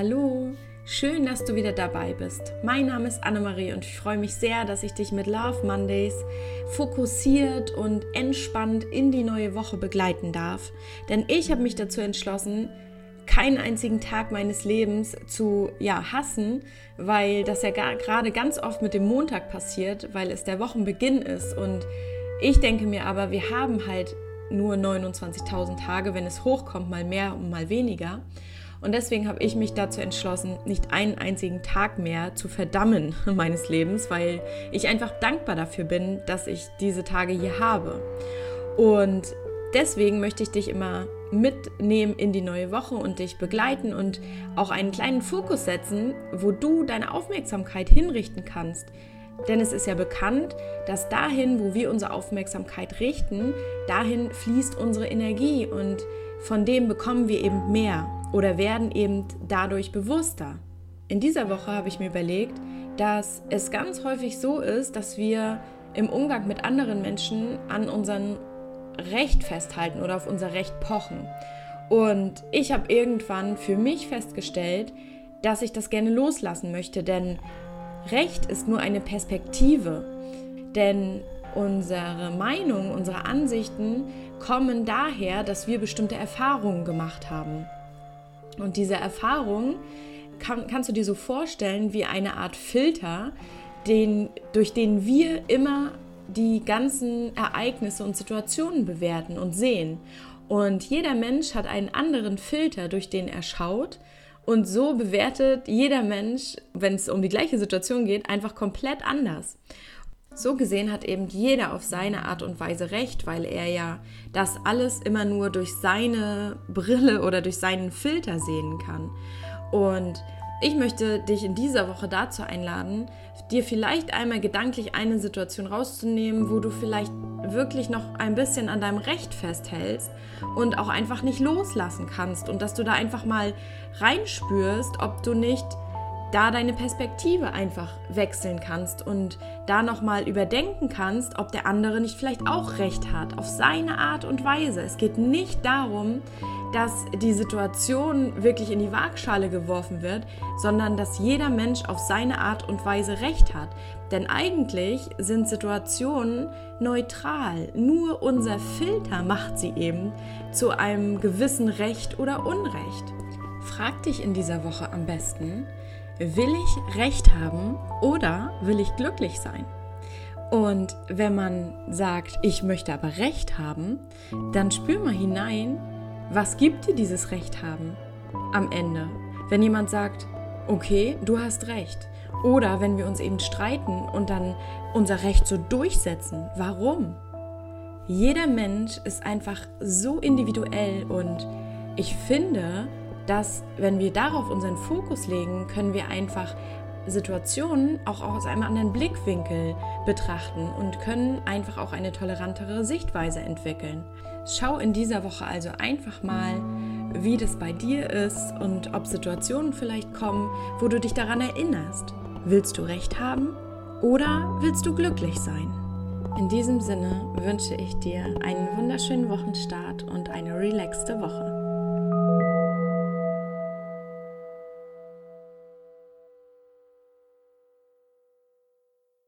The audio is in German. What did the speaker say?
Hallo, schön, dass du wieder dabei bist. Mein Name ist Annemarie und ich freue mich sehr, dass ich dich mit Love Mondays fokussiert und entspannt in die neue Woche begleiten darf. Denn ich habe mich dazu entschlossen, keinen einzigen Tag meines Lebens zu ja, hassen, weil das ja gerade ganz oft mit dem Montag passiert, weil es der Wochenbeginn ist. Und ich denke mir aber, wir haben halt nur 29.000 Tage, wenn es hochkommt, mal mehr und mal weniger. Und deswegen habe ich mich dazu entschlossen, nicht einen einzigen Tag mehr zu verdammen meines Lebens, weil ich einfach dankbar dafür bin, dass ich diese Tage hier habe. Und deswegen möchte ich dich immer mitnehmen in die neue Woche und dich begleiten und auch einen kleinen Fokus setzen, wo du deine Aufmerksamkeit hinrichten kannst. Denn es ist ja bekannt, dass dahin, wo wir unsere Aufmerksamkeit richten, dahin fließt unsere Energie und von dem bekommen wir eben mehr oder werden eben dadurch bewusster. In dieser Woche habe ich mir überlegt, dass es ganz häufig so ist, dass wir im Umgang mit anderen Menschen an unserem Recht festhalten oder auf unser Recht pochen. Und ich habe irgendwann für mich festgestellt, dass ich das gerne loslassen möchte, denn Recht ist nur eine Perspektive. Denn unsere Meinung, unsere Ansichten kommen daher, dass wir bestimmte Erfahrungen gemacht haben. Und diese Erfahrung kann, kannst du dir so vorstellen wie eine Art Filter, den, durch den wir immer die ganzen Ereignisse und Situationen bewerten und sehen. Und jeder Mensch hat einen anderen Filter, durch den er schaut. Und so bewertet jeder Mensch, wenn es um die gleiche Situation geht, einfach komplett anders. So gesehen hat eben jeder auf seine Art und Weise recht, weil er ja das alles immer nur durch seine Brille oder durch seinen Filter sehen kann. Und ich möchte dich in dieser Woche dazu einladen, dir vielleicht einmal gedanklich eine Situation rauszunehmen, wo du vielleicht wirklich noch ein bisschen an deinem Recht festhältst und auch einfach nicht loslassen kannst und dass du da einfach mal reinspürst, ob du nicht da deine Perspektive einfach wechseln kannst und da nochmal überdenken kannst, ob der andere nicht vielleicht auch recht hat, auf seine Art und Weise. Es geht nicht darum, dass die Situation wirklich in die Waagschale geworfen wird, sondern dass jeder Mensch auf seine Art und Weise recht hat. Denn eigentlich sind Situationen neutral. Nur unser Filter macht sie eben zu einem gewissen Recht oder Unrecht. Frag dich in dieser Woche am besten, will ich Recht haben oder will ich glücklich sein? Und wenn man sagt, ich möchte aber Recht haben, dann spür mal hinein, was gibt dir dieses Recht haben am Ende? Wenn jemand sagt, okay, du hast Recht. Oder wenn wir uns eben streiten und dann unser Recht so durchsetzen. Warum? Jeder Mensch ist einfach so individuell und ich finde, dass wenn wir darauf unseren Fokus legen, können wir einfach Situationen auch aus einem anderen Blickwinkel betrachten und können einfach auch eine tolerantere Sichtweise entwickeln. Schau in dieser Woche also einfach mal, wie das bei dir ist und ob Situationen vielleicht kommen, wo du dich daran erinnerst. Willst du recht haben oder willst du glücklich sein? In diesem Sinne wünsche ich dir einen wunderschönen Wochenstart und eine relaxte Woche.